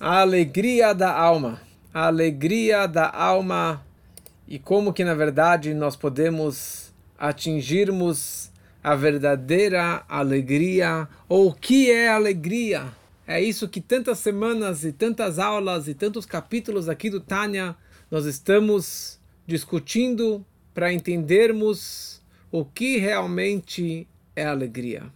A alegria da alma. A alegria da alma e como que na verdade nós podemos atingirmos a verdadeira alegria ou o que é alegria. É isso que tantas semanas e tantas aulas e tantos capítulos aqui do Tânia nós estamos discutindo para entendermos o que realmente é alegria.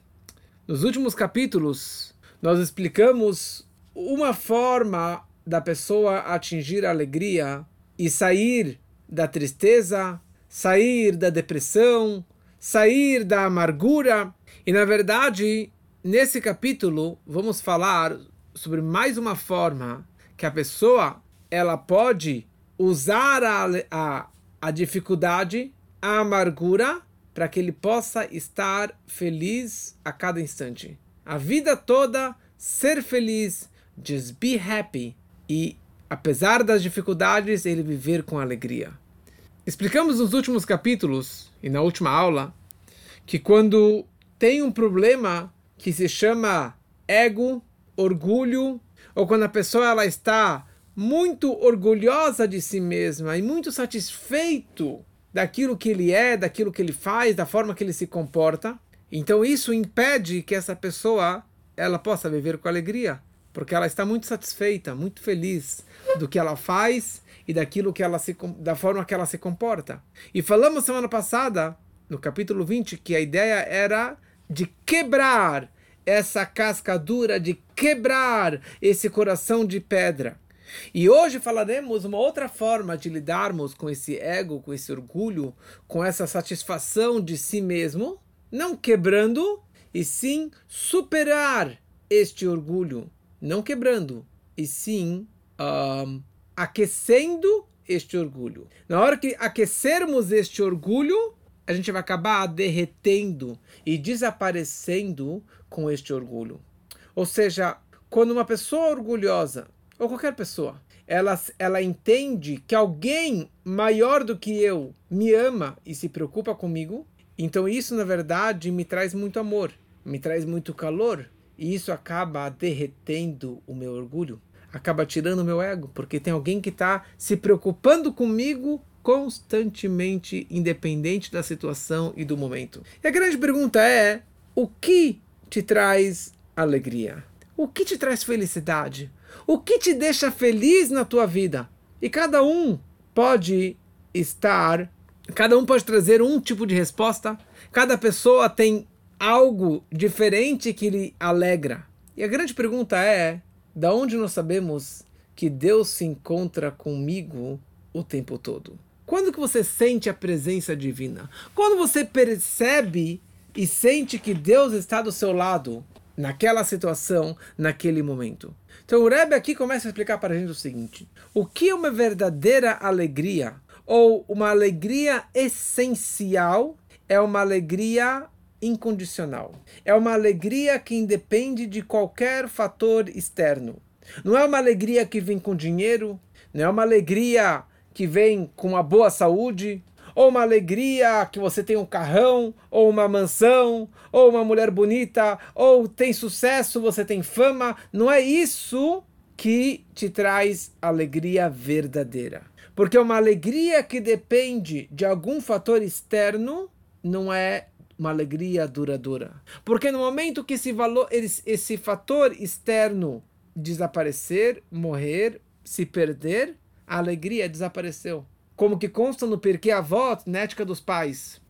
Nos últimos capítulos, nós explicamos uma forma da pessoa atingir a alegria e sair da tristeza, sair da depressão, sair da amargura. E na verdade, nesse capítulo, vamos falar sobre mais uma forma que a pessoa ela pode usar a, a, a dificuldade, a amargura, para que ele possa estar feliz a cada instante. A vida toda ser feliz, just be happy e apesar das dificuldades ele viver com alegria. Explicamos nos últimos capítulos e na última aula que quando tem um problema que se chama ego, orgulho, ou quando a pessoa ela está muito orgulhosa de si mesma e muito satisfeito daquilo que ele é, daquilo que ele faz, da forma que ele se comporta, então isso impede que essa pessoa ela possa viver com alegria, porque ela está muito satisfeita, muito feliz do que ela faz e daquilo que ela se da forma que ela se comporta. E falamos semana passada, no capítulo 20, que a ideia era de quebrar essa casca dura, de quebrar esse coração de pedra. E hoje falaremos uma outra forma de lidarmos com esse ego, com esse orgulho, com essa satisfação de si mesmo, não quebrando, e sim superar este orgulho, não quebrando, e sim um, aquecendo este orgulho. Na hora que aquecermos este orgulho, a gente vai acabar derretendo e desaparecendo com este orgulho. Ou seja, quando uma pessoa orgulhosa, ou qualquer pessoa, ela, ela entende que alguém maior do que eu me ama e se preocupa comigo, então isso na verdade me traz muito amor, me traz muito calor, e isso acaba derretendo o meu orgulho, acaba tirando o meu ego, porque tem alguém que está se preocupando comigo constantemente, independente da situação e do momento. E a grande pergunta é: o que te traz alegria? O que te traz felicidade? O que te deixa feliz na tua vida? E cada um pode estar, cada um pode trazer um tipo de resposta. Cada pessoa tem algo diferente que lhe alegra. E a grande pergunta é: da onde nós sabemos que Deus se encontra comigo o tempo todo? Quando que você sente a presença divina? Quando você percebe e sente que Deus está do seu lado naquela situação, naquele momento. Então o Rebbe aqui começa a explicar para a gente o seguinte: o que é uma verdadeira alegria ou uma alegria essencial é uma alegria incondicional. É uma alegria que independe de qualquer fator externo. Não é uma alegria que vem com dinheiro, não é uma alegria que vem com uma boa saúde, ou uma alegria que você tem um carrão, ou uma mansão, ou uma mulher bonita, ou tem sucesso, você tem fama. Não é isso que te traz alegria verdadeira. Porque uma alegria que depende de algum fator externo não é uma alegria duradoura. Porque no momento que esse valor, esse fator externo desaparecer, morrer, se perder, a alegria desapareceu como que consta no Pirkei Avot, na ética dos pais,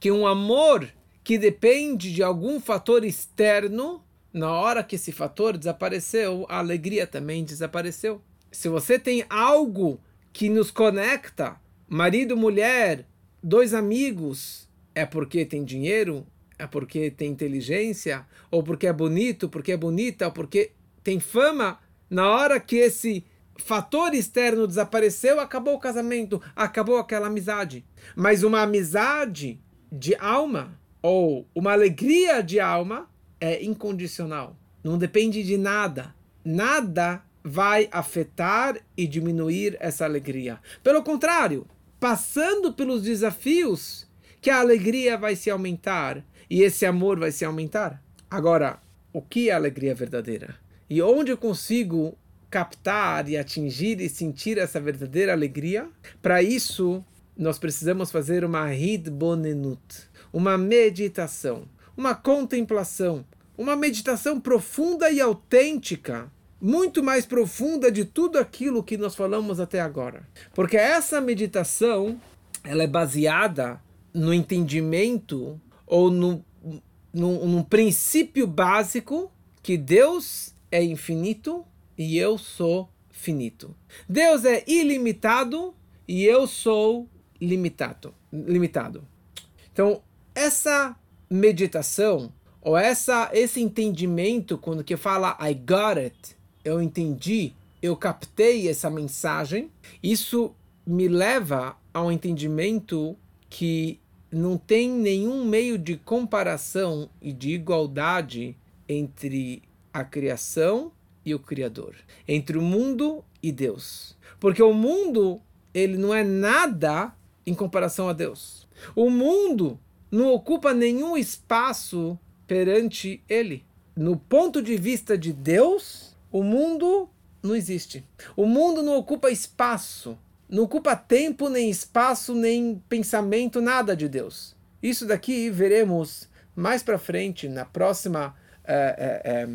que um amor que depende de algum fator externo, na hora que esse fator desapareceu, a alegria também desapareceu. Se você tem algo que nos conecta, marido, mulher, dois amigos, é porque tem dinheiro, é porque tem inteligência, ou porque é bonito, porque é bonita, ou porque tem fama, na hora que esse fator externo desapareceu, acabou o casamento, acabou aquela amizade. Mas uma amizade de alma ou uma alegria de alma é incondicional. Não depende de nada. Nada vai afetar e diminuir essa alegria. Pelo contrário, passando pelos desafios, que a alegria vai se aumentar e esse amor vai se aumentar. Agora, o que é alegria verdadeira? E onde eu consigo captar e atingir e sentir essa verdadeira alegria, para isso nós precisamos fazer uma hidbonenut, uma meditação, uma contemplação, uma meditação profunda e autêntica, muito mais profunda de tudo aquilo que nós falamos até agora. Porque essa meditação, ela é baseada no entendimento ou no, no, num princípio básico que Deus é infinito e eu sou finito. Deus é ilimitado e eu sou limitado. limitado. Então, essa meditação ou essa esse entendimento quando que fala I got it, eu entendi, eu captei essa mensagem, isso me leva ao entendimento que não tem nenhum meio de comparação e de igualdade entre a criação e o Criador, entre o mundo e Deus. Porque o mundo, ele não é nada em comparação a Deus. O mundo não ocupa nenhum espaço perante ele. No ponto de vista de Deus, o mundo não existe. O mundo não ocupa espaço, não ocupa tempo, nem espaço, nem pensamento, nada de Deus. Isso daqui veremos mais para frente, na próxima. É, é, é,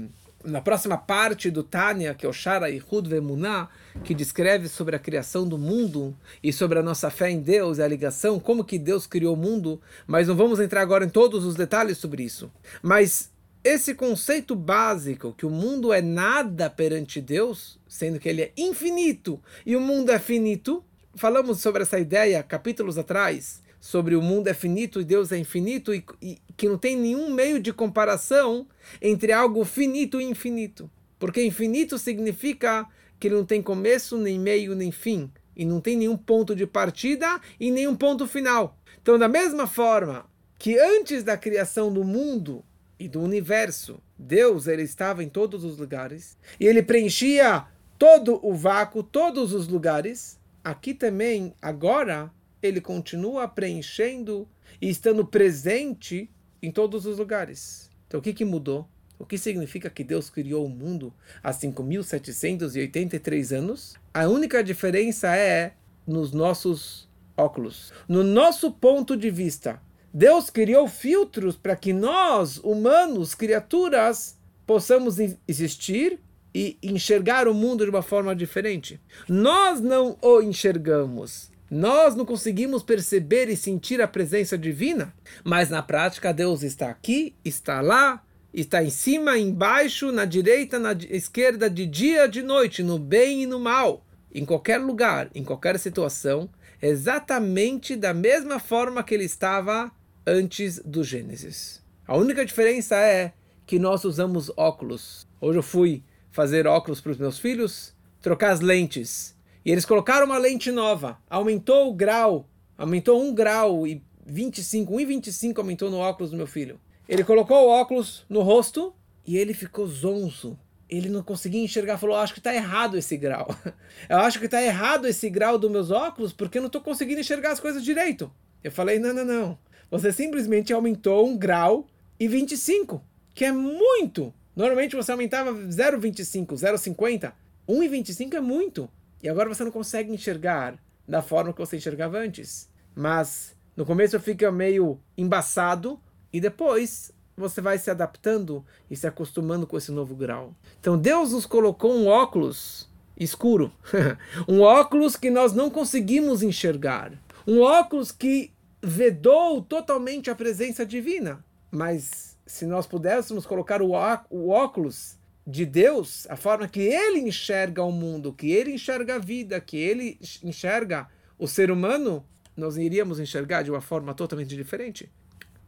na próxima parte do Tânia, que é o Shara Ihud Vemuná, que descreve sobre a criação do mundo e sobre a nossa fé em Deus e a ligação, como que Deus criou o mundo, mas não vamos entrar agora em todos os detalhes sobre isso. Mas esse conceito básico, que o mundo é nada perante Deus, sendo que ele é infinito e o mundo é finito, falamos sobre essa ideia capítulos atrás, sobre o mundo é finito e Deus é infinito e, e, que não tem nenhum meio de comparação entre algo finito e infinito. Porque infinito significa que ele não tem começo, nem meio, nem fim. E não tem nenhum ponto de partida e nenhum ponto final. Então, da mesma forma que antes da criação do mundo e do universo, Deus ele estava em todos os lugares e ele preenchia todo o vácuo, todos os lugares. Aqui também, agora, ele continua preenchendo e estando presente em todos os lugares. Então o que, que mudou? O que significa que Deus criou o mundo há 5.783 anos? A única diferença é nos nossos óculos. No nosso ponto de vista, Deus criou filtros para que nós, humanos, criaturas, possamos existir e enxergar o mundo de uma forma diferente. Nós não o enxergamos. Nós não conseguimos perceber e sentir a presença divina, mas na prática Deus está aqui, está lá, está em cima, embaixo, na direita, na esquerda, de dia, de noite, no bem e no mal, em qualquer lugar, em qualquer situação, exatamente da mesma forma que ele estava antes do Gênesis. A única diferença é que nós usamos óculos. Hoje eu fui fazer óculos para os meus filhos, trocar as lentes. E eles colocaram uma lente nova, aumentou o grau, aumentou um grau e 25, 1,25 aumentou no óculos do meu filho. Ele colocou o óculos no rosto e ele ficou zonzo. Ele não conseguia enxergar, falou: Acho que está errado esse grau. Eu acho que está errado esse grau dos meus óculos porque eu não estou conseguindo enxergar as coisas direito. Eu falei: Não, não, não. Você simplesmente aumentou um grau e 25, que é muito. Normalmente você aumentava 0,25, 0,50. 1,25 é muito. E agora você não consegue enxergar da forma que você enxergava antes. Mas no começo fica meio embaçado e depois você vai se adaptando e se acostumando com esse novo grau. Então Deus nos colocou um óculos escuro, um óculos que nós não conseguimos enxergar, um óculos que vedou totalmente a presença divina. Mas se nós pudéssemos colocar o óculos de Deus, a forma que ele enxerga o mundo, que ele enxerga a vida, que ele enxerga o ser humano, nós iríamos enxergar de uma forma totalmente diferente.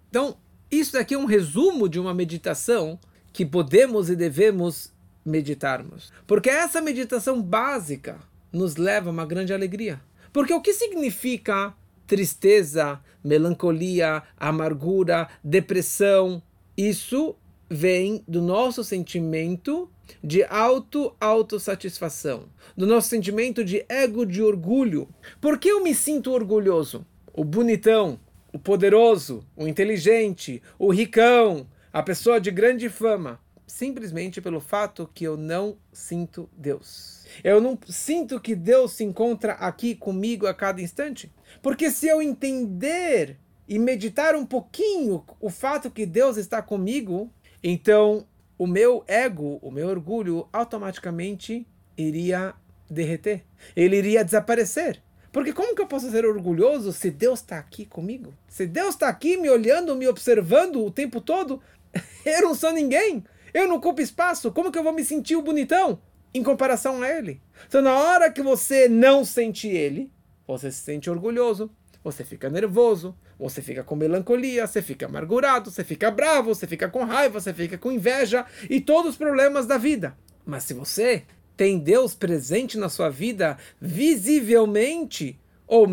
Então, isso daqui é um resumo de uma meditação que podemos e devemos meditarmos. Porque essa meditação básica nos leva a uma grande alegria. Porque o que significa tristeza, melancolia, amargura, depressão? Isso vem do nosso sentimento de auto-autossatisfação, do nosso sentimento de ego, de orgulho. Por que eu me sinto orgulhoso? O bonitão, o poderoso, o inteligente, o ricão, a pessoa de grande fama. Simplesmente pelo fato que eu não sinto Deus. Eu não sinto que Deus se encontra aqui comigo a cada instante. Porque se eu entender e meditar um pouquinho o fato que Deus está comigo, então o meu ego, o meu orgulho, automaticamente iria derreter. Ele iria desaparecer. Porque como que eu posso ser orgulhoso se Deus está aqui comigo? Se Deus está aqui me olhando, me observando o tempo todo, eu não sou ninguém. Eu não ocupo espaço. Como que eu vou me sentir o bonitão em comparação a Ele? Então, na hora que você não sente Ele, você se sente orgulhoso, você fica nervoso, você fica com melancolia, você fica amargurado, você fica bravo, você fica com raiva, você fica com inveja e todos os problemas da vida. Mas se você tem Deus presente na sua vida visivelmente ou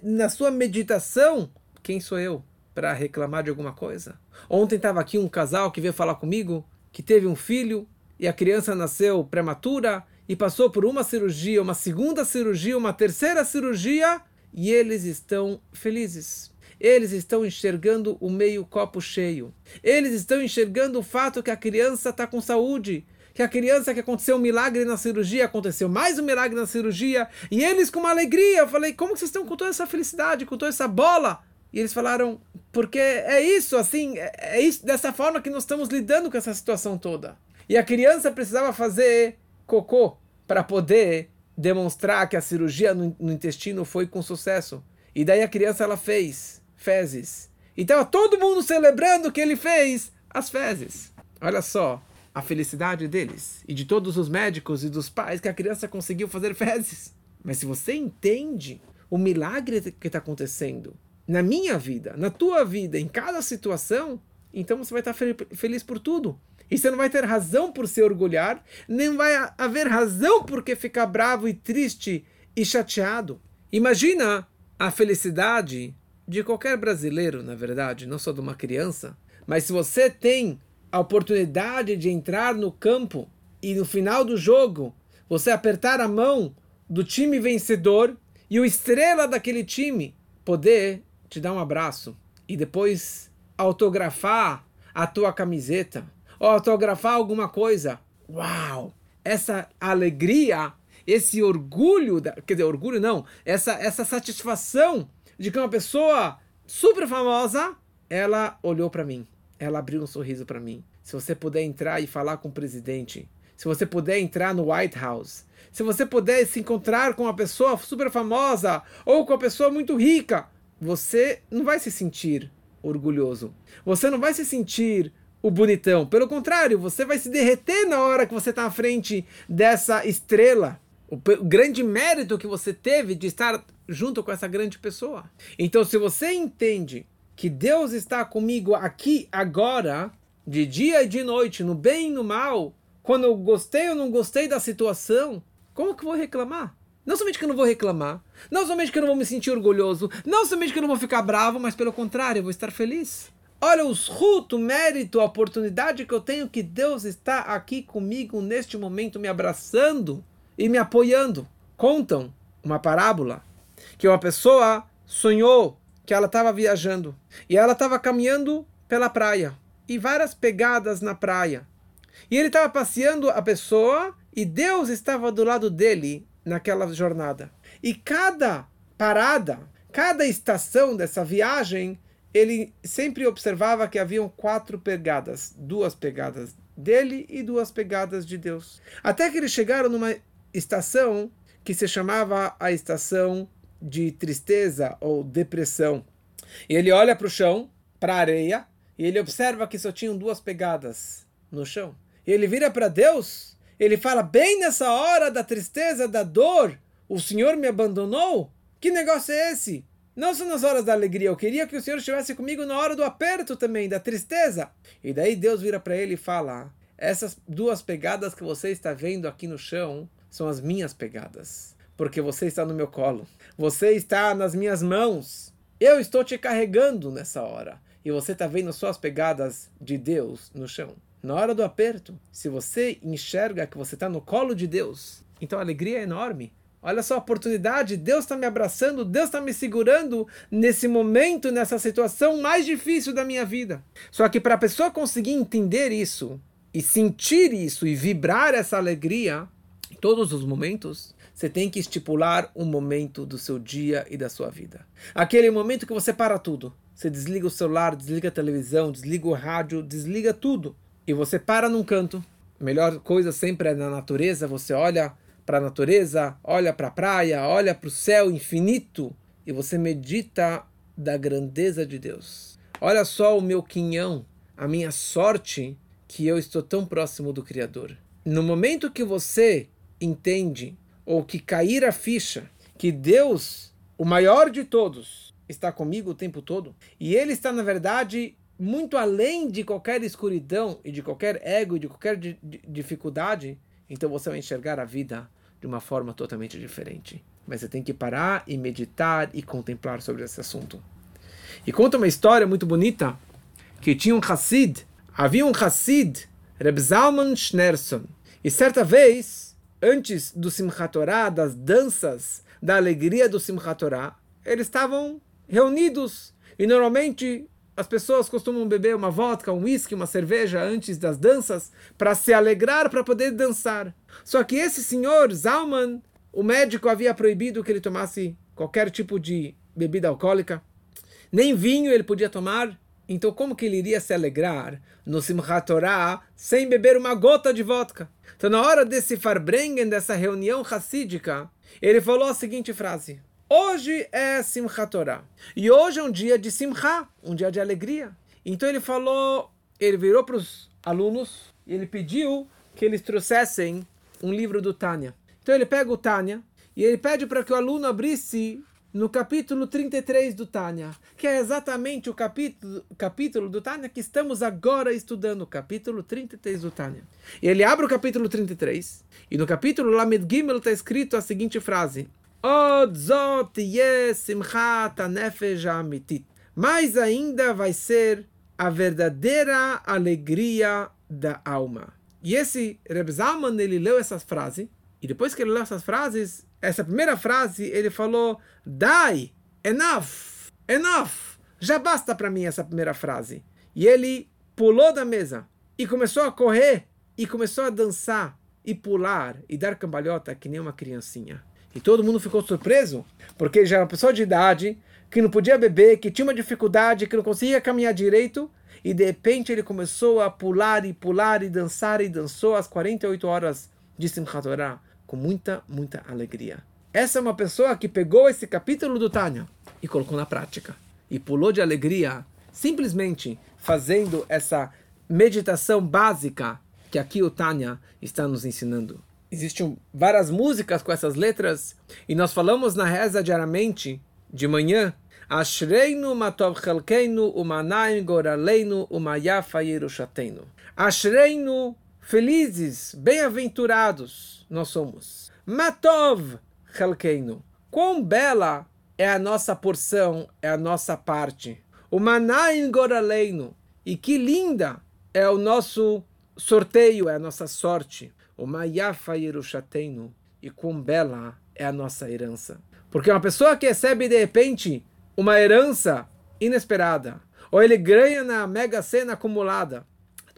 na sua meditação, quem sou eu para reclamar de alguma coisa? Ontem estava aqui um casal que veio falar comigo que teve um filho e a criança nasceu prematura e passou por uma cirurgia, uma segunda cirurgia, uma terceira cirurgia e eles estão felizes. Eles estão enxergando o meio copo cheio. Eles estão enxergando o fato que a criança está com saúde. Que a criança que aconteceu um milagre na cirurgia, aconteceu mais um milagre na cirurgia. E eles com uma alegria. Eu falei, como vocês estão com toda essa felicidade, com toda essa bola? E eles falaram, porque é isso, assim, é, é isso, dessa forma que nós estamos lidando com essa situação toda. E a criança precisava fazer cocô para poder demonstrar que a cirurgia no, no, intestino foi com sucesso. E daí a criança ela fez fezes. E estava todo mundo celebrando que ele fez as fezes. Olha só a felicidade deles e de todos os médicos e dos pais que a criança conseguiu fazer fezes. Mas se você entende o milagre que está acontecendo na minha vida, na tua vida, em cada situação, então você vai estar feliz por tudo. E você não vai ter razão por se orgulhar, nem vai haver razão por que ficar bravo e triste e chateado. Imagina a felicidade de qualquer brasileiro, na verdade, não só de uma criança, mas se você tem a oportunidade de entrar no campo e no final do jogo você apertar a mão do time vencedor e o estrela daquele time poder te dar um abraço e depois autografar a tua camiseta ou autografar alguma coisa. Uau! Essa alegria, esse orgulho, quer dizer, orgulho não, essa, essa satisfação de que uma pessoa super famosa, ela olhou para mim, ela abriu um sorriso para mim. Se você puder entrar e falar com o presidente, se você puder entrar no White House, se você puder se encontrar com uma pessoa super famosa ou com uma pessoa muito rica, você não vai se sentir orgulhoso. Você não vai se sentir o bonitão. Pelo contrário, você vai se derreter na hora que você está à frente dessa estrela. O, grande mérito que você teve de estar junto com essa grande pessoa. Então, se você entende que Deus está comigo aqui agora, de dia e de noite, no bem e no mal, quando eu gostei ou não gostei da situação, como que eu vou reclamar? Não somente que eu não vou reclamar, não somente que eu não vou me sentir orgulhoso, não somente que eu não vou ficar bravo, mas pelo contrário, eu vou estar feliz. Olha os ruto, mérito, a oportunidade que eu tenho que Deus está aqui comigo neste momento, me abraçando e me apoiando. Contam uma parábola que uma pessoa sonhou que ela estava viajando e ela estava caminhando pela praia e várias pegadas na praia. E ele estava passeando a pessoa e Deus estava do lado dele naquela jornada. E cada parada, cada estação dessa viagem, ele sempre observava que haviam quatro pegadas, duas pegadas dele e duas pegadas de Deus. Até que eles chegaram numa estação que se chamava a estação de tristeza ou depressão. E ele olha para o chão, para a areia, e ele observa que só tinham duas pegadas no chão. E ele vira para Deus ele fala bem nessa hora da tristeza, da dor, o Senhor me abandonou? Que negócio é esse? Não só nas horas da alegria, eu queria que o Senhor estivesse comigo na hora do aperto também, da tristeza. E daí Deus vira para ele e fala: Essas duas pegadas que você está vendo aqui no chão são as minhas pegadas, porque você está no meu colo, você está nas minhas mãos. Eu estou te carregando nessa hora. E você está vendo só as pegadas de Deus no chão na hora do aperto, se você enxerga que você está no colo de Deus, então a alegria é enorme. Olha só a oportunidade, Deus está me abraçando, Deus está me segurando nesse momento, nessa situação mais difícil da minha vida. Só que para a pessoa conseguir entender isso, e sentir isso e vibrar essa alegria em todos os momentos, você tem que estipular um momento do seu dia e da sua vida. Aquele momento que você para tudo. Você desliga o celular, desliga a televisão, desliga o rádio, desliga tudo. E você para num canto. A melhor coisa sempre é na natureza. Você olha para a natureza, olha para a praia, olha para o céu infinito e você medita da grandeza de Deus. Olha só o meu quinhão, a minha sorte que eu estou tão próximo do Criador. No momento que você entende ou que cair a ficha que Deus, o maior de todos, está comigo o tempo todo e ele está na verdade muito além de qualquer escuridão e de qualquer ego e de qualquer dificuldade, então você vai enxergar a vida de uma forma totalmente diferente. Mas você tem que parar e meditar e contemplar sobre esse assunto. E conta uma história muito bonita que tinha um Hassid, havia um Hassid, Reb Zalman Schneerson, e certa vez, antes do Simchat Torah, das danças, da alegria do Simchat Torah, eles estavam reunidos e normalmente as pessoas costumam beber uma vodka, um whisky, uma cerveja antes das danças para se alegrar, para poder dançar. Só que esse senhor, Zalman, o médico havia proibido que ele tomasse qualquer tipo de bebida alcoólica. Nem vinho ele podia tomar. Então como que ele iria se alegrar no Simchat Torah sem beber uma gota de vodka? Então na hora desse Farbrengen, dessa reunião racídica, ele falou a seguinte frase. Hoje é Simchat Torah. E hoje é um dia de Simcha, um dia de alegria. Então ele falou, ele virou para os alunos e ele pediu que eles trouxessem um livro do Tânia. Então ele pega o Tânia e ele pede para que o aluno abrisse no capítulo 33 do Tânia, que é exatamente o capítulo, capítulo do Tânia que estamos agora estudando, capítulo 33 do Tânia. E ele abre o capítulo 33, e no capítulo Lamed Gimel está escrito a seguinte frase: Od zot simchat. Mais ainda vai ser a verdadeira alegria da alma. E esse Reb Zalman, ele leu essa frase, e depois que ele leu essas frases, essa primeira frase, ele falou, Dai, enough, enough, já basta para mim essa primeira frase. E ele pulou da mesa e começou a correr e começou a dançar e pular e dar cambalhota que nem uma criancinha. E todo mundo ficou surpreso, porque já era uma pessoa de idade, que não podia beber, que tinha uma dificuldade, que não conseguia caminhar direito, e de repente ele começou a pular e pular e dançar e dançou as 48 horas de Simchat Torah com muita, muita alegria. Essa é uma pessoa que pegou esse capítulo do Tânia e colocou na prática. E pulou de alegria, simplesmente fazendo essa meditação básica que aqui o Tânia está nos ensinando existem várias músicas com essas letras, e nós falamos na reza diariamente, de manhã, Ashreinu matov chelkeinu umanaim goraleinu umayafa yerushateinu. Ashreinu, felizes, bem-aventurados nós somos. Matov chelkeinu, quão bela é a nossa porção, é a nossa parte. Umanaim goraleinu, e que linda é o nosso sorteio, é a nossa sorte. O Mayafa Yerushateinu. E quão bela é a nossa herança. Porque uma pessoa que recebe de repente uma herança inesperada, ou ele ganha na mega cena acumulada,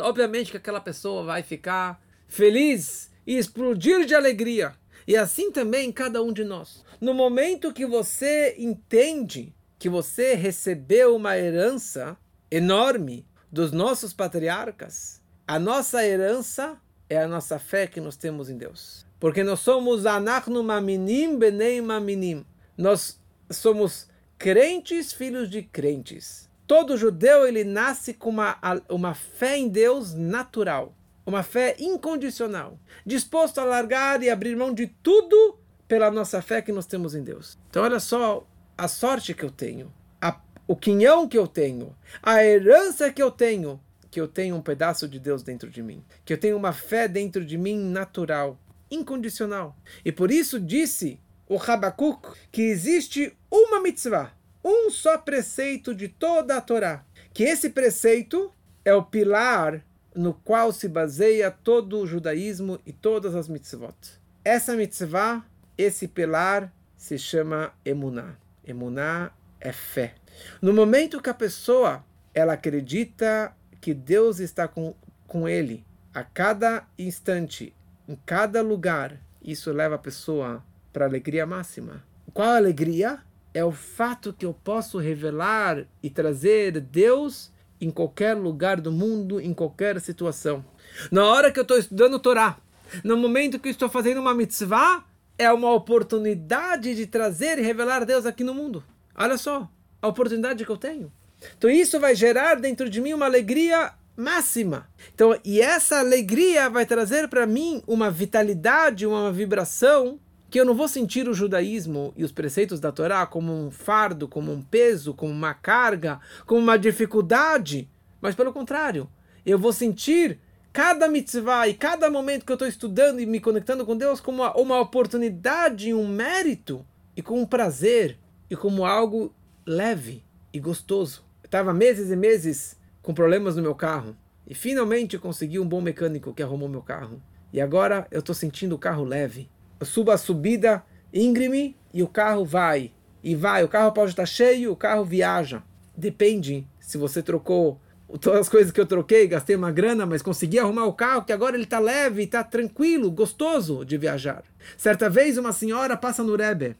obviamente que aquela pessoa vai ficar feliz e explodir de alegria. E assim também cada um de nós. No momento que você entende que você recebeu uma herança enorme dos nossos patriarcas, a nossa herança é a nossa fé que nós temos em Deus. Porque nós somos anachnu maminim benei maminim. Nós somos crentes, filhos de crentes. Todo judeu ele nasce com uma, uma fé em Deus natural, uma fé incondicional, disposto a largar e abrir mão de tudo pela nossa fé que nós temos em Deus. Então olha só a sorte que eu tenho, a, o quinhão que eu tenho, a herança que eu tenho que eu tenho um pedaço de Deus dentro de mim, que eu tenho uma fé dentro de mim natural, incondicional. E por isso disse o Habakkuk que existe uma mitzvah, um só preceito de toda a Torá, que esse preceito é o pilar no qual se baseia todo o judaísmo e todas as mitzvot. Essa mitzvah, esse pilar, se chama emuná. Emuná é fé. No momento que a pessoa ela acredita que Deus está com, com ele a cada instante, em cada lugar, isso leva a pessoa para a alegria máxima. Qual a alegria? É o fato que eu posso revelar e trazer Deus em qualquer lugar do mundo, em qualquer situação. Na hora que eu estou estudando Torá, no momento que eu estou fazendo uma mitzvah, é uma oportunidade de trazer e revelar Deus aqui no mundo. Olha só, a oportunidade que eu tenho. Então isso vai gerar dentro de mim uma alegria máxima. Então, e essa alegria vai trazer para mim uma vitalidade, uma vibração que eu não vou sentir o judaísmo e os preceitos da Torá como um fardo, como um peso, como uma carga, como uma dificuldade, mas pelo contrário, eu vou sentir cada mitzvah e cada momento que eu estou estudando e me conectando com Deus como uma, uma oportunidade, um mérito e com um prazer e como algo leve e gostoso. Estava meses e meses com problemas no meu carro e finalmente consegui um bom mecânico que arrumou meu carro. E agora eu estou sentindo o carro leve. Eu subo a subida íngreme e o carro vai. E vai, o carro pode estar cheio, o carro viaja. Depende se você trocou todas as coisas que eu troquei, gastei uma grana, mas consegui arrumar o carro que agora ele está leve, está tranquilo, gostoso de viajar. Certa vez uma senhora passa no Rebbe,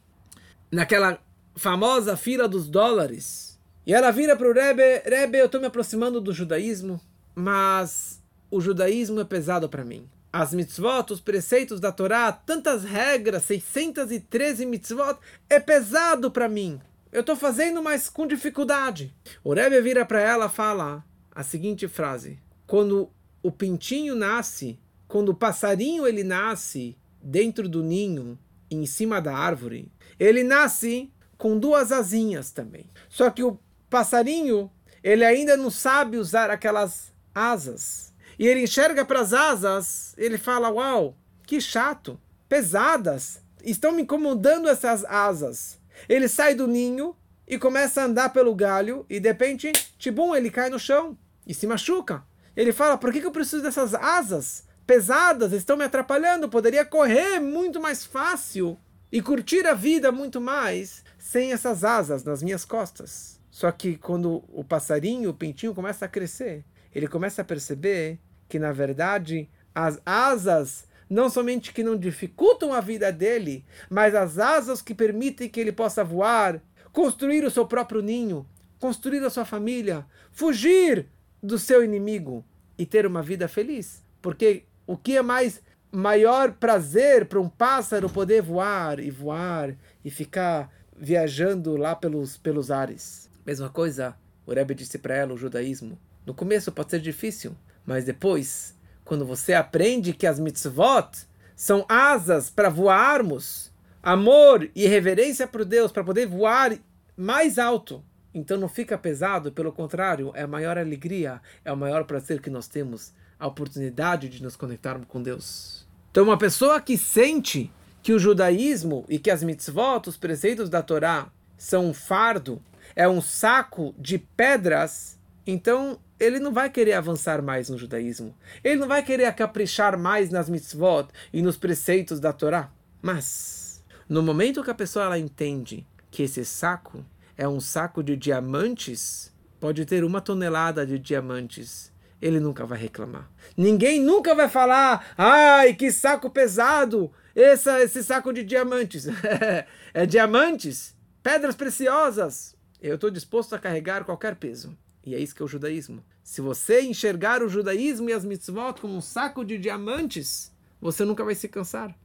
naquela famosa fila dos dólares e ela vira para o Rebbe, Rebbe, eu estou me aproximando do judaísmo, mas o judaísmo é pesado para mim. As mitzvot, os preceitos da Torá, tantas regras, 613 mitzvot, é pesado para mim. Eu estou fazendo, mas com dificuldade. O Rebbe vira para ela e fala a seguinte frase: Quando o pintinho nasce, quando o passarinho ele nasce dentro do ninho, em cima da árvore, ele nasce com duas asinhas também. Só que o passarinho, ele ainda não sabe usar aquelas asas. E ele enxerga para as asas, ele fala: Uau, que chato, pesadas, estão me incomodando essas asas. Ele sai do ninho e começa a andar pelo galho, e de repente, tibum, ele cai no chão e se machuca. Ele fala: Por que, que eu preciso dessas asas pesadas? Estão me atrapalhando. Poderia correr muito mais fácil e curtir a vida muito mais sem essas asas nas minhas costas. Só que quando o passarinho, o pintinho começa a crescer, ele começa a perceber que na verdade as asas não somente que não dificultam a vida dele, mas as asas que permitem que ele possa voar, construir o seu próprio ninho, construir a sua família, fugir do seu inimigo e ter uma vida feliz. Porque o que é mais maior prazer para um pássaro poder voar e voar e ficar viajando lá pelos, pelos ares? Mesma coisa, o Rebbe disse para ela o judaísmo. No começo pode ser difícil, mas depois, quando você aprende que as mitzvot são asas para voarmos, amor e reverência para Deus, para poder voar mais alto, então não fica pesado, pelo contrário, é a maior alegria, é o maior prazer que nós temos, a oportunidade de nos conectarmos com Deus. Então, uma pessoa que sente que o judaísmo e que as mitzvot, os preceitos da Torá, são um fardo, é um saco de pedras, então ele não vai querer avançar mais no judaísmo. Ele não vai querer caprichar mais nas mitzvot e nos preceitos da Torá. Mas, no momento que a pessoa ela entende que esse saco é um saco de diamantes, pode ter uma tonelada de diamantes, ele nunca vai reclamar. Ninguém nunca vai falar, ai, que saco pesado, essa, esse saco de diamantes. é diamantes, pedras preciosas, eu estou disposto a carregar qualquer peso. E é isso que é o judaísmo. Se você enxergar o judaísmo e as mitzvot como um saco de diamantes, você nunca vai se cansar.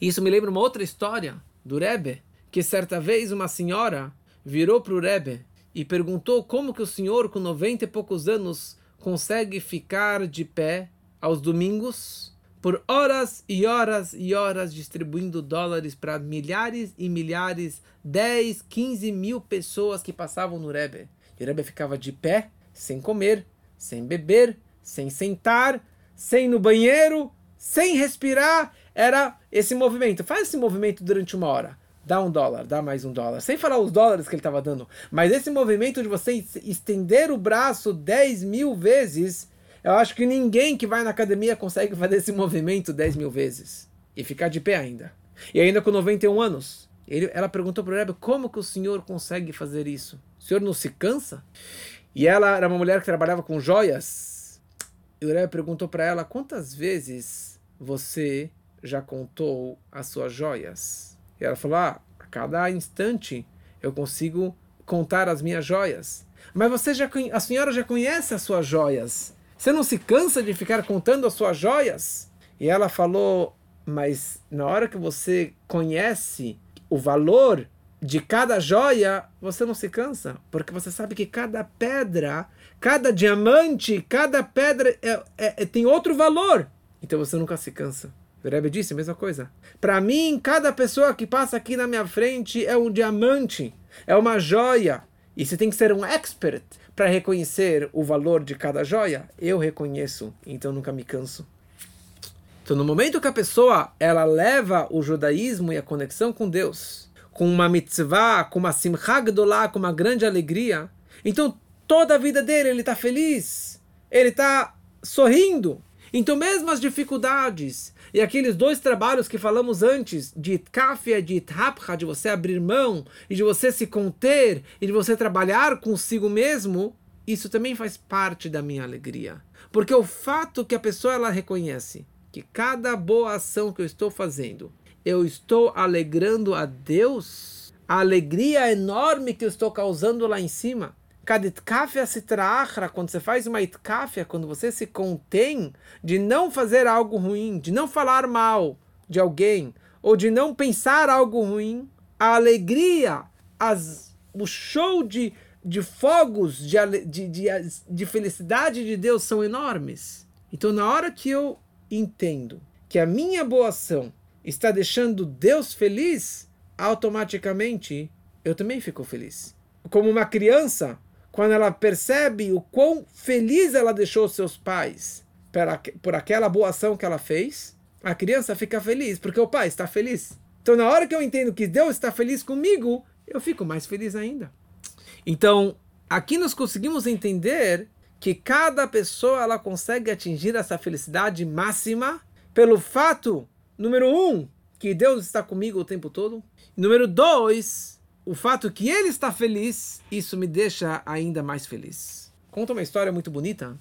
Isso me lembra uma outra história do Rebbe, que certa vez uma senhora virou para o Rebbe e perguntou como que o senhor, com 90 e poucos anos, consegue ficar de pé aos domingos por horas e horas e horas distribuindo dólares para milhares e milhares, 10, 15 mil pessoas que passavam no Rebbe. E o Rebbe ficava de pé, sem comer, sem beber, sem sentar, sem ir no banheiro, sem respirar. Era esse movimento. Faz esse movimento durante uma hora. Dá um dólar, dá mais um dólar. Sem falar os dólares que ele estava dando. Mas esse movimento de você estender o braço 10 mil vezes eu acho que ninguém que vai na academia consegue fazer esse movimento 10 mil vezes e ficar de pé ainda. E ainda com 91 anos. Ele, ela perguntou para o Rebbe como que o senhor consegue fazer isso? O senhor não se cansa? E ela era uma mulher que trabalhava com joias. E o Rebbe perguntou para ela: quantas vezes você já contou as suas joias? E ela falou: ah, a cada instante eu consigo contar as minhas joias. Mas você já, a senhora já conhece as suas joias. Você não se cansa de ficar contando as suas joias? E ela falou: mas na hora que você conhece o valor de cada joia, você não se cansa, porque você sabe que cada pedra, cada diamante, cada pedra é, é, é tem outro valor. Então você nunca se cansa. O Rebbe disse a mesma coisa. Para mim, cada pessoa que passa aqui na minha frente é um diamante, é uma joia. E você tem que ser um expert para reconhecer o valor de cada joia. Eu reconheço, então nunca me canso. Então, no momento que a pessoa ela leva o judaísmo e a conexão com Deus, com uma mitzvah, com uma simcha gdolá, com uma grande alegria, então toda a vida dele ele está feliz, ele está sorrindo. Então, mesmo as dificuldades e aqueles dois trabalhos que falamos antes, de itkafia, de ithapcha, de você abrir mão, e de você se conter, e de você trabalhar consigo mesmo, isso também faz parte da minha alegria. Porque o fato que a pessoa ela reconhece que cada boa ação que eu estou fazendo, eu estou alegrando a Deus, a alegria enorme que eu estou causando lá em cima. Cada se traachra, quando você faz uma itkafia, quando você se contém de não fazer algo ruim, de não falar mal de alguém, ou de não pensar algo ruim, a alegria, as, o show de, de fogos, de, de, de, de felicidade de Deus são enormes. Então, na hora que eu entendo que a minha boa ação está deixando Deus feliz, automaticamente eu também fico feliz. Como uma criança, quando ela percebe o quão feliz ela deixou seus pais por aquela boa ação que ela fez, a criança fica feliz porque o pai está feliz. Então, na hora que eu entendo que Deus está feliz comigo, eu fico mais feliz ainda. Então, aqui nós conseguimos entender que cada pessoa ela consegue atingir essa felicidade máxima pelo fato, número um, que Deus está comigo o tempo todo. Número dois, o fato que Ele está feliz, isso me deixa ainda mais feliz. Conta uma história muito bonita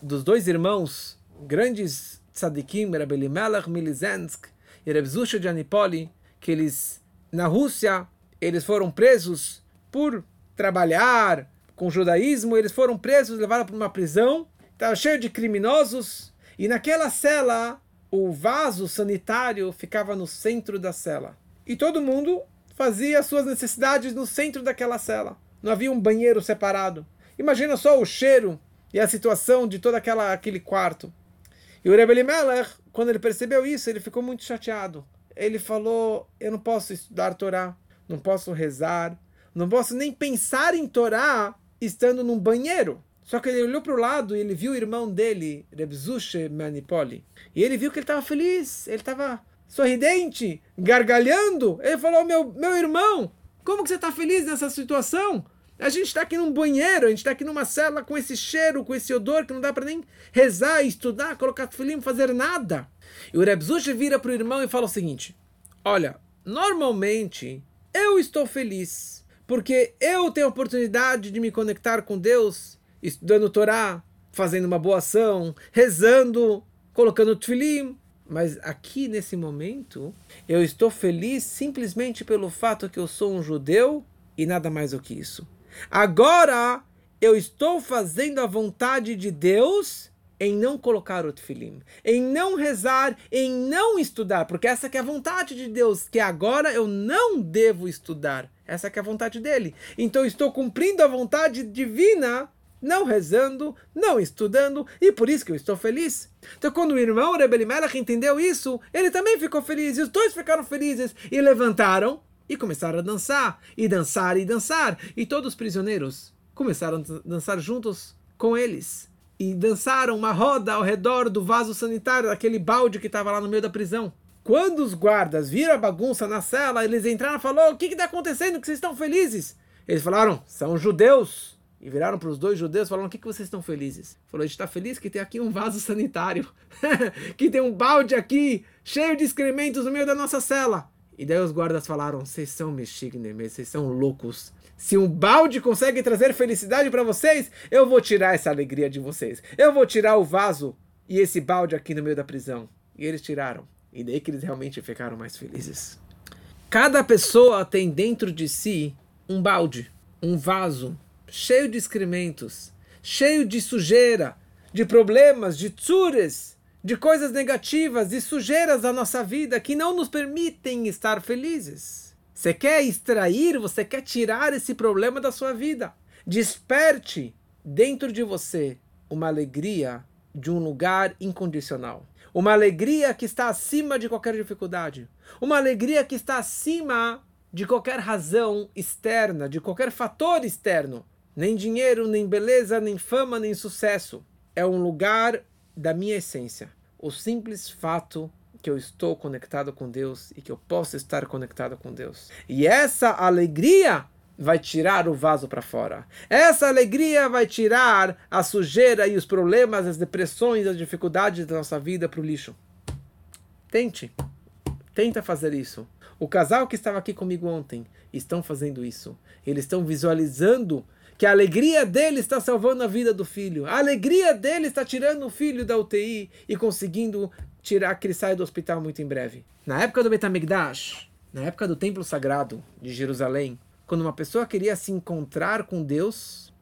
dos dois irmãos, grandes tzadikim, Rabbi Elimelech Milizensk e Reb Zusha de Anipoli, que eles, na Rússia, eles foram presos por trabalhar, com o judaísmo, eles foram presos, levados para uma prisão, estava cheio de criminosos, e naquela cela, o vaso sanitário ficava no centro da cela. E todo mundo fazia suas necessidades no centro daquela cela. Não havia um banheiro separado. Imagina só o cheiro e a situação de todo aquela, aquele quarto. E o Rebbe Elimelech, quando ele percebeu isso, ele ficou muito chateado. Ele falou: Eu não posso estudar Torá, não posso rezar, não posso nem pensar em Torá estando num banheiro. Só que ele olhou para o lado e ele viu o irmão dele, Rebzushe Manipoli. E ele viu que ele estava feliz, ele estava sorridente, gargalhando. Ele falou: meu, meu irmão, como que você está feliz nessa situação? A gente está aqui num banheiro, a gente está aqui numa cela com esse cheiro, com esse odor que não dá para nem rezar, estudar, colocar filhinho, fazer nada. E o Rebzush vira para o irmão e fala o seguinte: Olha, normalmente eu estou feliz porque eu tenho a oportunidade de me conectar com Deus, estudando Torá, fazendo uma boa ação, rezando, colocando tefilim. Mas aqui nesse momento, eu estou feliz simplesmente pelo fato que eu sou um judeu e nada mais do que isso. Agora eu estou fazendo a vontade de Deus em não colocar o tefilim, em não rezar, em não estudar, porque essa que é a vontade de Deus, que agora eu não devo estudar. Essa que é a vontade dele. Então estou cumprindo a vontade divina, não rezando, não estudando, e por isso que eu estou feliz. Então quando o irmão Rebbe Melech entendeu isso, ele também ficou feliz, e os dois ficaram felizes, e levantaram, e começaram a dançar, e dançar, e dançar, e todos os prisioneiros começaram a dançar juntos com eles e dançaram uma roda ao redor do vaso sanitário, daquele balde que estava lá no meio da prisão. Quando os guardas viram a bagunça na cela, eles entraram e falaram: O que está acontecendo? Que vocês estão felizes? Eles falaram: São judeus. E viraram para os dois judeus e falaram: O que, que vocês estão felizes? Falou: A gente está feliz que tem aqui um vaso sanitário, que tem um balde aqui cheio de excrementos no meio da nossa cela. E daí os guardas falaram: vocês são mexignem, vocês são loucos. Se um balde consegue trazer felicidade para vocês, eu vou tirar essa alegria de vocês. Eu vou tirar o vaso e esse balde aqui no meio da prisão. E eles tiraram. E daí que eles realmente ficaram mais felizes. Cada pessoa tem dentro de si um balde, um vaso, cheio de excrementos, cheio de sujeira, de problemas, de tsures, de coisas negativas, de sujeiras da nossa vida que não nos permitem estar felizes. Você quer extrair, você quer tirar esse problema da sua vida. Desperte dentro de você uma alegria de um lugar incondicional. Uma alegria que está acima de qualquer dificuldade. Uma alegria que está acima de qualquer razão externa, de qualquer fator externo. Nem dinheiro, nem beleza, nem fama, nem sucesso. É um lugar da minha essência. O simples fato que eu estou conectado com Deus e que eu posso estar conectado com Deus. E essa alegria vai tirar o vaso para fora. Essa alegria vai tirar a sujeira e os problemas, as depressões, as dificuldades da nossa vida para o lixo. Tente. Tenta fazer isso. O casal que estava aqui comigo ontem estão fazendo isso. Eles estão visualizando que a alegria dele está salvando a vida do filho. A alegria dele está tirando o filho da UTI e conseguindo tirar que ele saia do hospital muito em breve. Na época do Betamigdash, na época do Templo Sagrado de Jerusalém, quando uma pessoa queria se encontrar com Deus,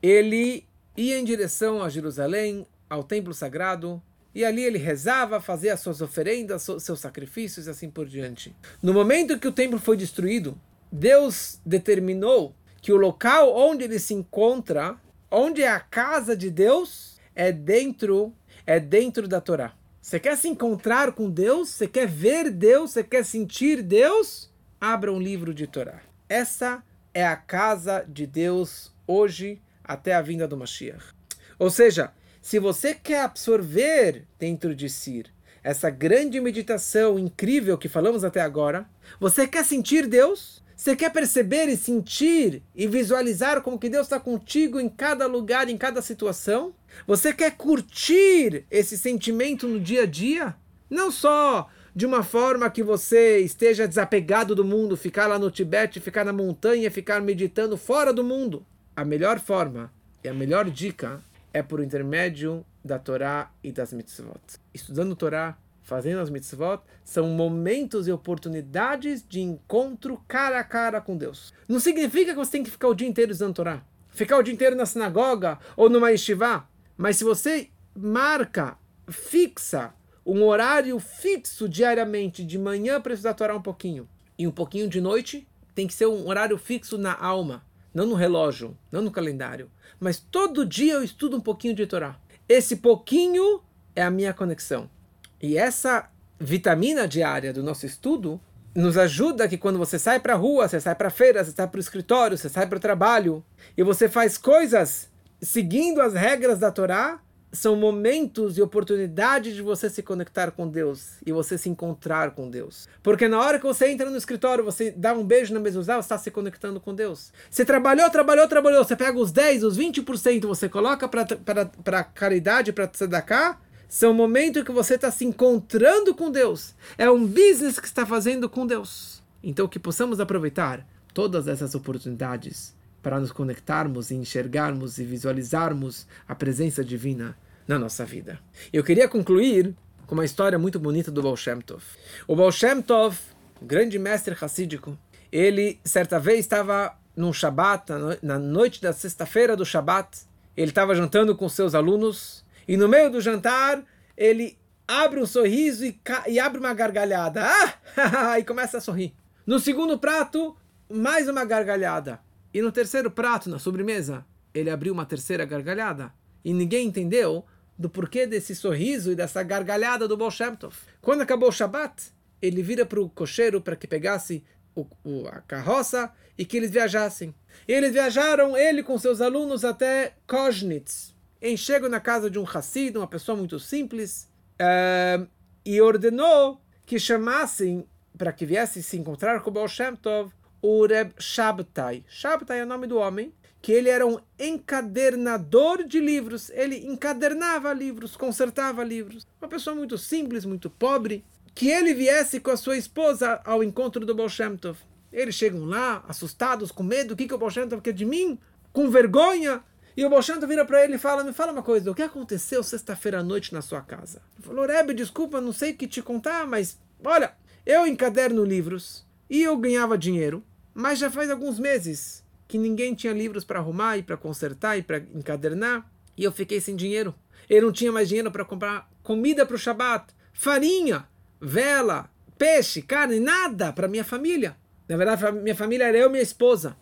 ele ia em direção a Jerusalém, ao Templo Sagrado, e ali ele rezava, fazia as suas oferendas, seus sacrifícios e assim por diante. No momento que o templo foi destruído, Deus determinou que o local onde ele se encontra, onde é a casa de Deus, é dentro, é dentro da Torá. Você quer se encontrar com Deus? Você quer ver Deus? Você quer sentir Deus? Abra um livro de Torá. Essa é a casa de Deus hoje até a vinda do Mashiach. Ou seja, se você quer absorver dentro de si essa grande meditação incrível que falamos até agora, você quer sentir Deus? Você quer perceber e sentir e visualizar como que Deus está contigo em cada lugar, em cada situação? Você quer curtir esse sentimento no dia a dia? Não só de uma forma que você esteja desapegado do mundo, ficar lá no Tibete, ficar na montanha, ficar meditando fora do mundo. A melhor forma e a melhor dica é por intermédio da Torá e das mitzvot. Estudando Torá, fazendo as mitzvot, são momentos e oportunidades de encontro cara a cara com Deus. Não significa que você tem que ficar o dia inteiro estudando Torá, ficar o dia inteiro na sinagoga ou numa yeshiva, mas se você marca, fixa um horário fixo diariamente, de manhã estudar Torá um pouquinho e um pouquinho de noite, tem que ser um horário fixo na alma, não no relógio, não no calendário, mas todo dia eu estudo um pouquinho de Torá. Esse pouquinho é a minha conexão. E essa vitamina diária do nosso estudo nos ajuda que quando você sai para a rua, você sai para a feira, você sai para o escritório, você sai para o trabalho e você faz coisas seguindo as regras da Torá, são momentos e oportunidades de você se conectar com Deus e você se encontrar com Deus. Porque na hora que você entra no escritório, você dá um beijo na mezuzá, você está se conectando com Deus. Você trabalhou, trabalhou, trabalhou, você pega os 10, os 20%, você coloca para caridade, para tzedakah, são momentos que você está se encontrando com Deus. É um business que está fazendo com Deus. Então que possamos aproveitar todas essas oportunidades para nos conectarmos e enxergarmos e visualizarmos a presença divina na nossa vida. Eu queria concluir com uma história muito bonita do Baal Shem Tov. O Baal Shem Tov, grande mestre racídico, ele certa vez estava num Shabat, na noite da sexta-feira do Shabat, ele estava jantando com seus alunos e no meio do jantar, ele abre um sorriso e, e abre uma gargalhada. Ah! e começa a sorrir. No segundo prato, mais uma gargalhada. E no terceiro prato, na sobremesa, ele abriu uma terceira gargalhada. E ninguém entendeu do porquê desse sorriso e dessa gargalhada do Baal. Quando acabou o Shabat, ele vira para o cocheiro para que pegasse o, o, a carroça e que eles viajassem. E eles viajaram, ele com seus alunos, até Koznitz, chegam na casa de um Hassid, uma pessoa muito simples, uh, e ordenou que chamassem, para que viesse se encontrar com o Baal Shem Tov, o Reb Shabtai. Shabtai é o nome do homem, que ele era um encadernador de livros. Ele encadernava livros, consertava livros. Uma pessoa muito simples, muito pobre. que ele viesse com a sua esposa ao encontro do Baal Shem Tov. Eles chegam lá, assustados, com medo, o que, que o Baal Shem Tov quer de mim? Com vergonha. E o Tov vira para ele e fala, me fala uma coisa, o que aconteceu sexta-feira à noite na sua casa? Ele falou, Rebbe, desculpa, não sei o que te contar, mas olha, eu encaderno livros e eu ganhava dinheiro, mas já faz alguns meses que ninguém tinha livros para arrumar e para consertar e para encadernar, e eu fiquei sem dinheiro. Eu não tinha mais dinheiro para comprar comida para o Shabat, farinha, vela, peixe, carne, nada para minha família. Na verdade, minha família era eu e minha esposa.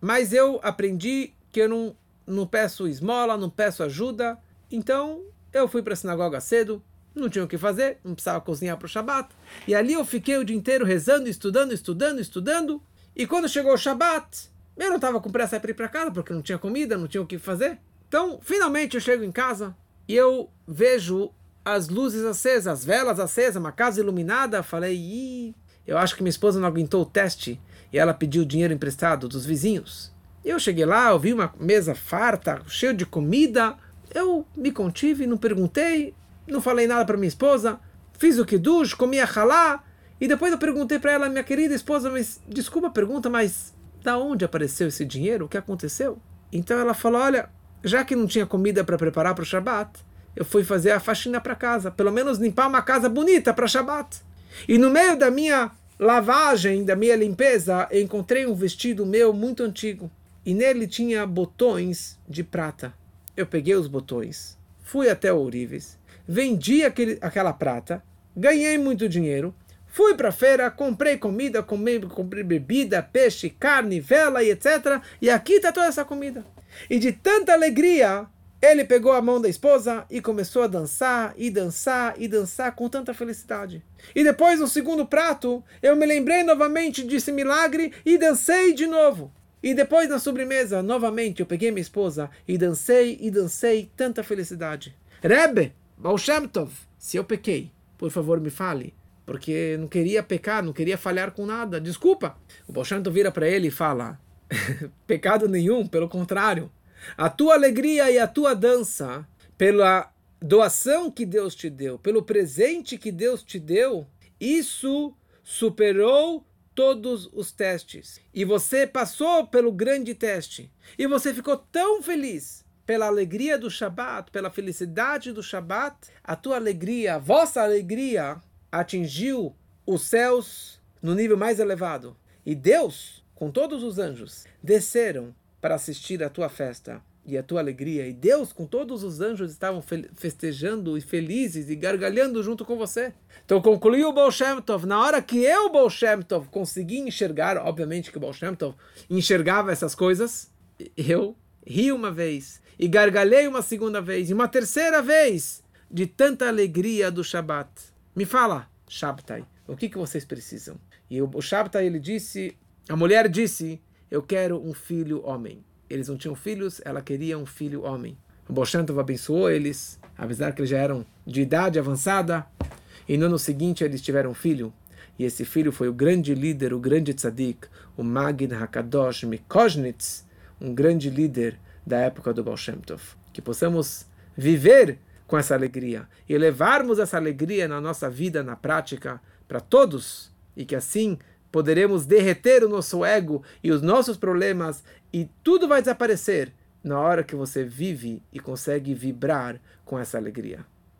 Mas eu aprendi que eu não, não peço esmola, não peço ajuda. Então, eu fui para a sinagoga cedo, não tinha o que fazer, não precisava cozinhar para o Shabat. E ali eu fiquei o dia inteiro rezando, estudando, estudando, estudando. E quando chegou o Shabat, eu não estava com pressa para ir para casa, porque não tinha comida, não tinha o que fazer. Então, finalmente eu chego em casa e eu vejo as luzes acesas, as velas acesas, uma casa iluminada. Falei, Ih, eu acho que minha esposa não aguentou o teste e ela pediu dinheiro emprestado dos vizinhos. Eu cheguei lá, eu vi uma mesa farta, cheia de comida. Eu me contive, não perguntei, não falei nada para minha esposa. Fiz o kiddush, comi a halá. E depois eu perguntei para ela, minha querida esposa, mas desculpa a pergunta, mas da onde apareceu esse dinheiro? O que aconteceu? Então ela falou, olha, já que não tinha comida para preparar para o Shabat, eu fui fazer a faxina para casa, pelo menos limpar uma casa bonita para Shabat. E no meio da minha lavagem, da minha limpeza, eu encontrei um vestido meu muito antigo. E nele tinha botões de prata. Eu peguei os botões, fui até o Ourives, vendi aquele, aquela prata, ganhei muito dinheiro, fui para a feira, comprei comida, comprei, comprei bebida, peixe, carne, vela e etc. E aqui está toda essa comida. E de tanta alegria, ele pegou a mão da esposa e começou a dançar, e dançar, e dançar com tanta felicidade. E depois, no segundo prato, eu me lembrei novamente desse milagre e dancei de novo. E depois, na sobremesa, novamente, eu peguei minha esposa e dancei e dancei tanta felicidade. Rebbe, Baal Shem Tov, se eu pequei, por favor me fale, porque não queria pecar, não queria falhar com nada. Desculpa. O Baal Shem Tov vira para ele e fala, pecado nenhum, pelo contrário. A tua alegria e a tua dança, pela doação que Deus te deu, pelo presente que Deus te deu, isso superou todos os testes. E você passou pelo grande teste. E você ficou tão feliz pela alegria do Shabat, pela felicidade do Shabat. A tua alegria, a vossa alegria, atingiu os céus no nível mais elevado. E Deus, com todos os anjos, desceram para assistir a tua festa e a tua alegria. E Deus, com todos os anjos, estavam festejando e felizes e gargalhando junto com você. Então concluiu o Baal Shem Tov. Na hora que eu, Baal Shem Tov, consegui enxergar, obviamente que o Baal Shem Tov enxergava essas coisas, eu ri uma vez e gargalhei uma segunda vez e uma terceira vez de tanta alegria do Shabat. Me fala, Shabtai, o que, que vocês precisam? E o Shabtai, ele disse, a mulher disse, eu quero um filho homem. Eles não tinham filhos, ela queria um filho homem. O abençoou eles, apesar que eles já eram de idade avançada. E no ano seguinte eles tiveram um filho. E esse filho foi o grande líder, o grande tzadik, o Magid Hakadosh Mikoznitz, um grande líder da época do Baal Shem Tov. Que possamos viver com essa alegria e levarmos essa alegria na nossa vida, na prática, para todos. E que assim poderemos derreter o nosso ego e os nossos problemas e tudo vai desaparecer na hora que você vive e consegue vibrar com essa alegria.